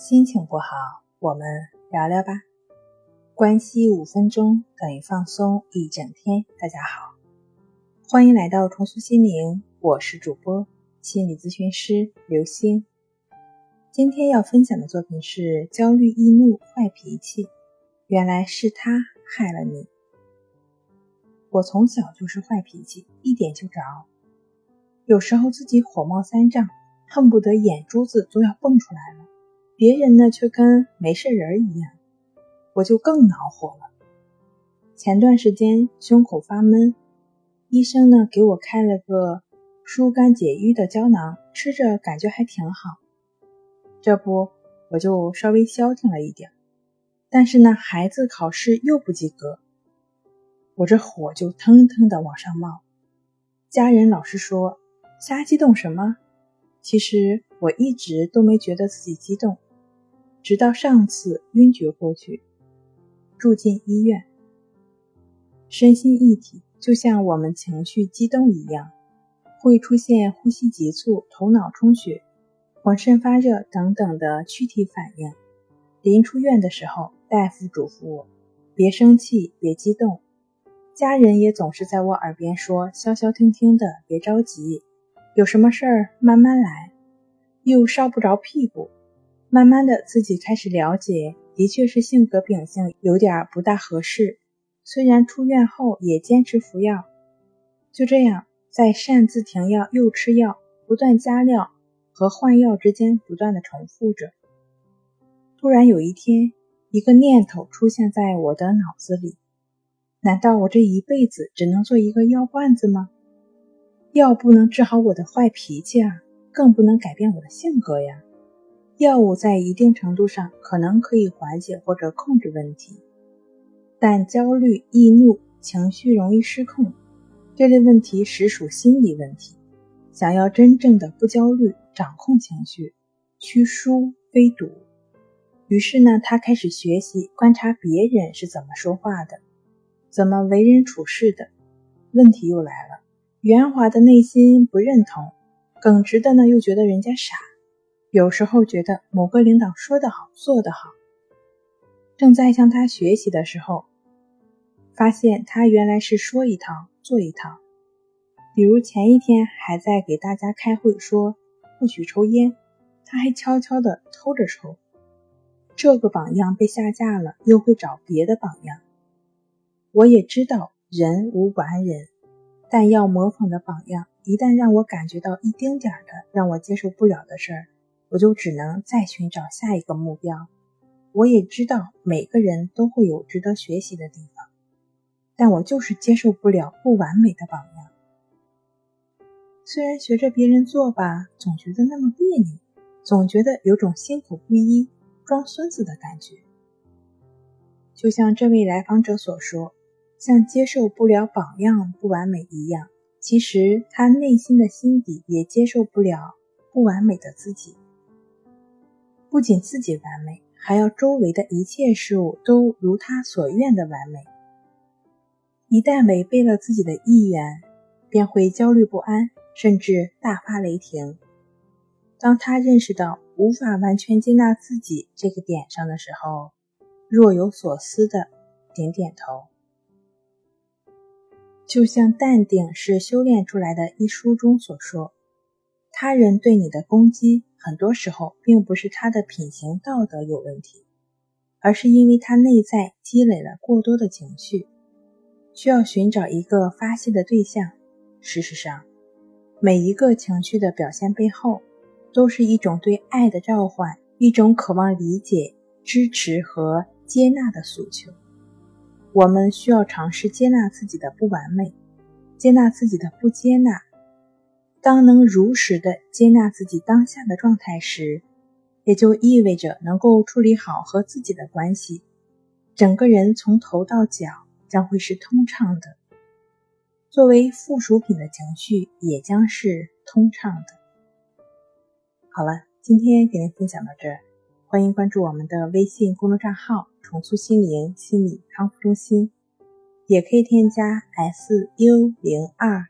心情不好，我们聊聊吧。关系五分钟等于放松一整天。大家好，欢迎来到重塑心灵，我是主播心理咨询师刘星。今天要分享的作品是焦虑、易怒、坏脾气，原来是他害了你。我从小就是坏脾气，一点就着，有时候自己火冒三丈，恨不得眼珠子都要蹦出来了。别人呢却跟没事人一样，我就更恼火了。前段时间胸口发闷，医生呢给我开了个疏肝解郁的胶囊，吃着感觉还挺好。这不我就稍微消停了一点，但是呢孩子考试又不及格，我这火就腾腾的往上冒。家人老是说瞎激动什么，其实我一直都没觉得自己激动。直到上次晕厥过去，住进医院，身心一体，就像我们情绪激动一样，会出现呼吸急促、头脑充血、浑身发热等等的躯体反应。临出院的时候，大夫嘱咐我别生气、别激动，家人也总是在我耳边说消消停停的，别着急，有什么事儿慢慢来，又烧不着屁股。慢慢的，自己开始了解，的确是性格秉性有点不大合适。虽然出院后也坚持服药，就这样在擅自停药、又吃药、不断加料和换药之间不断的重复着。突然有一天，一个念头出现在我的脑子里：难道我这一辈子只能做一个药罐子吗？药不能治好我的坏脾气啊，更不能改变我的性格呀。药物在一定程度上可能可以缓解或者控制问题，但焦虑、易怒、情绪容易失控这类问题实属心理问题。想要真正的不焦虑、掌控情绪，需书非堵。于是呢，他开始学习观察别人是怎么说话的，怎么为人处事的。问题又来了，圆滑的内心不认同，耿直的呢又觉得人家傻。有时候觉得某个领导说得好，做得好。正在向他学习的时候，发现他原来是说一套做一套。比如前一天还在给大家开会说不许抽烟，他还悄悄地偷着抽。这个榜样被下架了，又会找别的榜样。我也知道人无完人，但要模仿的榜样，一旦让我感觉到一丁点儿的让我接受不了的事儿。我就只能再寻找下一个目标。我也知道每个人都会有值得学习的地方，但我就是接受不了不完美的榜样。虽然学着别人做吧，总觉得那么别扭，总觉得有种心口不一、装孙子的感觉。就像这位来访者所说，像接受不了榜样不完美一样，其实他内心的心底也接受不了不完美的自己。不仅自己完美，还要周围的一切事物都如他所愿的完美。一旦违背了自己的意愿，便会焦虑不安，甚至大发雷霆。当他认识到无法完全接纳自己这个点上的时候，若有所思的点点头。就像《淡定是修炼出来的》一书中所说，他人对你的攻击。很多时候，并不是他的品行道德有问题，而是因为他内在积累了过多的情绪，需要寻找一个发泄的对象。事实上，每一个情绪的表现背后，都是一种对爱的召唤，一种渴望理解、支持和接纳的诉求。我们需要尝试接纳自己的不完美，接纳自己的不接纳。当能如实的接纳自己当下的状态时，也就意味着能够处理好和自己的关系，整个人从头到脚将会是通畅的。作为附属品的情绪也将是通畅的。好了，今天给您分享到这儿，欢迎关注我们的微信公众账号“重塑心灵心理康复中心”，也可以添加 s u 零二。